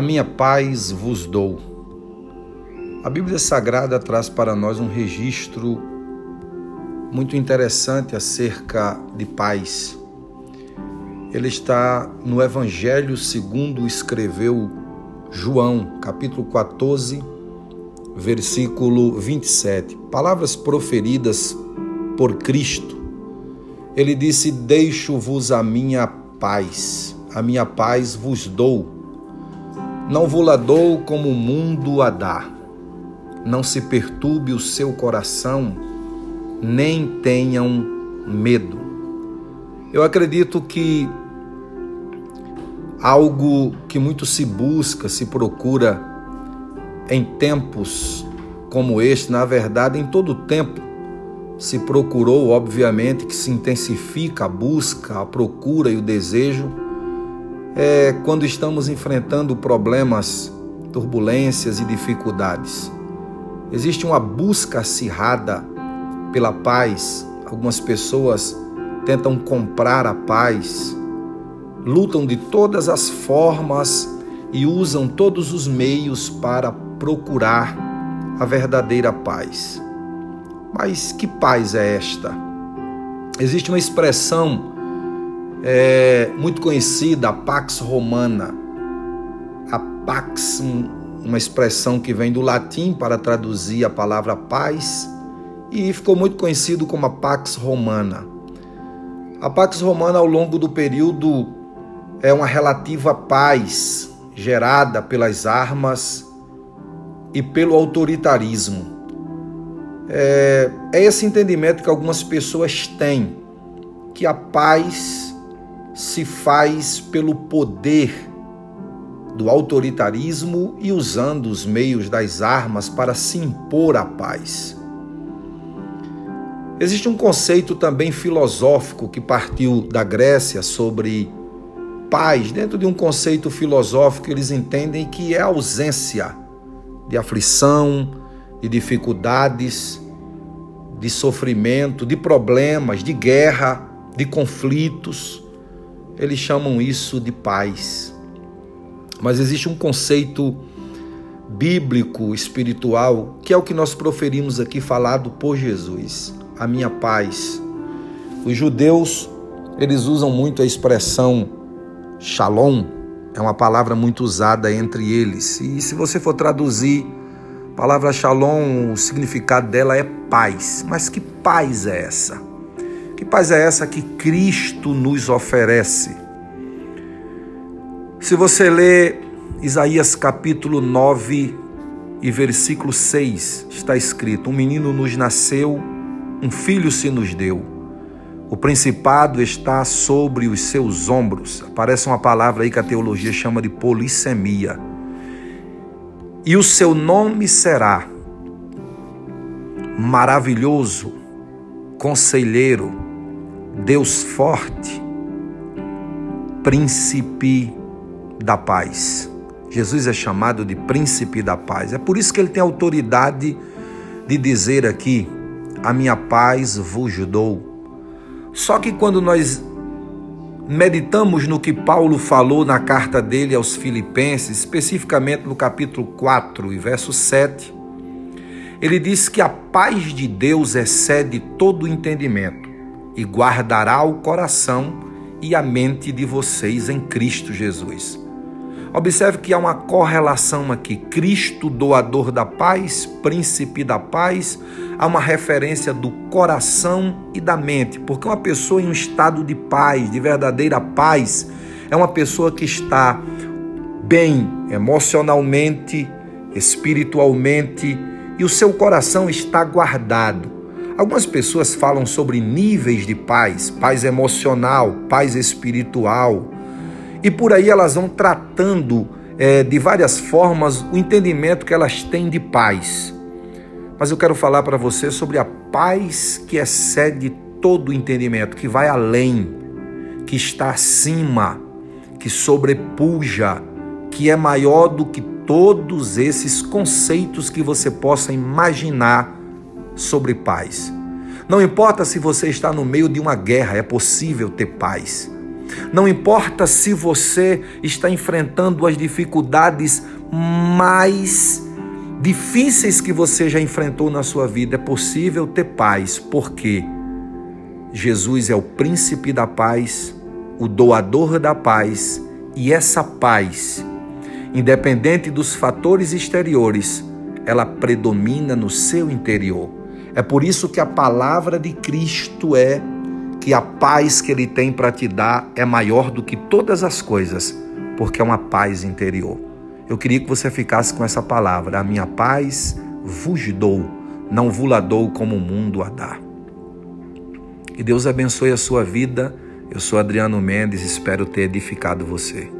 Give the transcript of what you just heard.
A minha paz vos dou. A Bíblia Sagrada traz para nós um registro muito interessante acerca de paz. Ele está no Evangelho segundo escreveu João, capítulo 14, versículo 27. Palavras proferidas por Cristo. Ele disse: Deixo-vos a minha paz, a minha paz vos dou não vou-la dou como o mundo a dá. Não se perturbe o seu coração, nem tenham medo. Eu acredito que algo que muito se busca, se procura em tempos como este, na verdade, em todo tempo, se procurou, obviamente, que se intensifica a busca, a procura e o desejo é quando estamos enfrentando problemas, turbulências e dificuldades. Existe uma busca acirrada pela paz. Algumas pessoas tentam comprar a paz, lutam de todas as formas e usam todos os meios para procurar a verdadeira paz. Mas que paz é esta? Existe uma expressão é muito conhecida, a Pax Romana. A Pax, uma expressão que vem do latim para traduzir a palavra paz, e ficou muito conhecido como a Pax Romana. A Pax Romana, ao longo do período, é uma relativa paz gerada pelas armas e pelo autoritarismo. É, é esse entendimento que algumas pessoas têm, que a paz se faz pelo poder do autoritarismo e usando os meios das armas para se impor a paz. Existe um conceito também filosófico que partiu da Grécia sobre paz. Dentro de um conceito filosófico, eles entendem que é a ausência de aflição, de dificuldades, de sofrimento, de problemas, de guerra, de conflitos eles chamam isso de paz. Mas existe um conceito bíblico, espiritual, que é o que nós proferimos aqui falado por Jesus, a minha paz. Os judeus, eles usam muito a expressão shalom, é uma palavra muito usada entre eles. E se você for traduzir a palavra shalom, o significado dela é paz. Mas que paz é essa? Que paz é essa que Cristo nos oferece? Se você ler Isaías capítulo 9 e versículo 6, está escrito: Um menino nos nasceu, um filho se nos deu. O principado está sobre os seus ombros. Aparece uma palavra aí que a teologia chama de polissemia. E o seu nome será maravilhoso, conselheiro, Deus forte, príncipe da paz. Jesus é chamado de príncipe da paz. É por isso que ele tem autoridade de dizer aqui: A minha paz vos dou. Só que quando nós meditamos no que Paulo falou na carta dele aos Filipenses, especificamente no capítulo 4 e verso 7, ele diz que a paz de Deus excede todo o entendimento e guardará o coração e a mente de vocês em Cristo Jesus. Observe que há uma correlação aqui. Cristo, doador da paz, príncipe da paz, há uma referência do coração e da mente, porque uma pessoa em um estado de paz, de verdadeira paz, é uma pessoa que está bem emocionalmente, espiritualmente e o seu coração está guardado. Algumas pessoas falam sobre níveis de paz, paz emocional, paz espiritual, e por aí elas vão tratando é, de várias formas o entendimento que elas têm de paz. Mas eu quero falar para você sobre a paz que excede todo o entendimento, que vai além, que está acima, que sobrepuja, que é maior do que todos esses conceitos que você possa imaginar sobre paz. Não importa se você está no meio de uma guerra, é possível ter paz. Não importa se você está enfrentando as dificuldades mais difíceis que você já enfrentou na sua vida, é possível ter paz, porque Jesus é o príncipe da paz, o doador da paz, e essa paz, independente dos fatores exteriores, ela predomina no seu interior. É por isso que a palavra de Cristo é que a paz que ele tem para te dar é maior do que todas as coisas, porque é uma paz interior. Eu queria que você ficasse com essa palavra: a minha paz vos dou, não vos dou como o mundo a dá. Que Deus abençoe a sua vida. Eu sou Adriano Mendes, espero ter edificado você.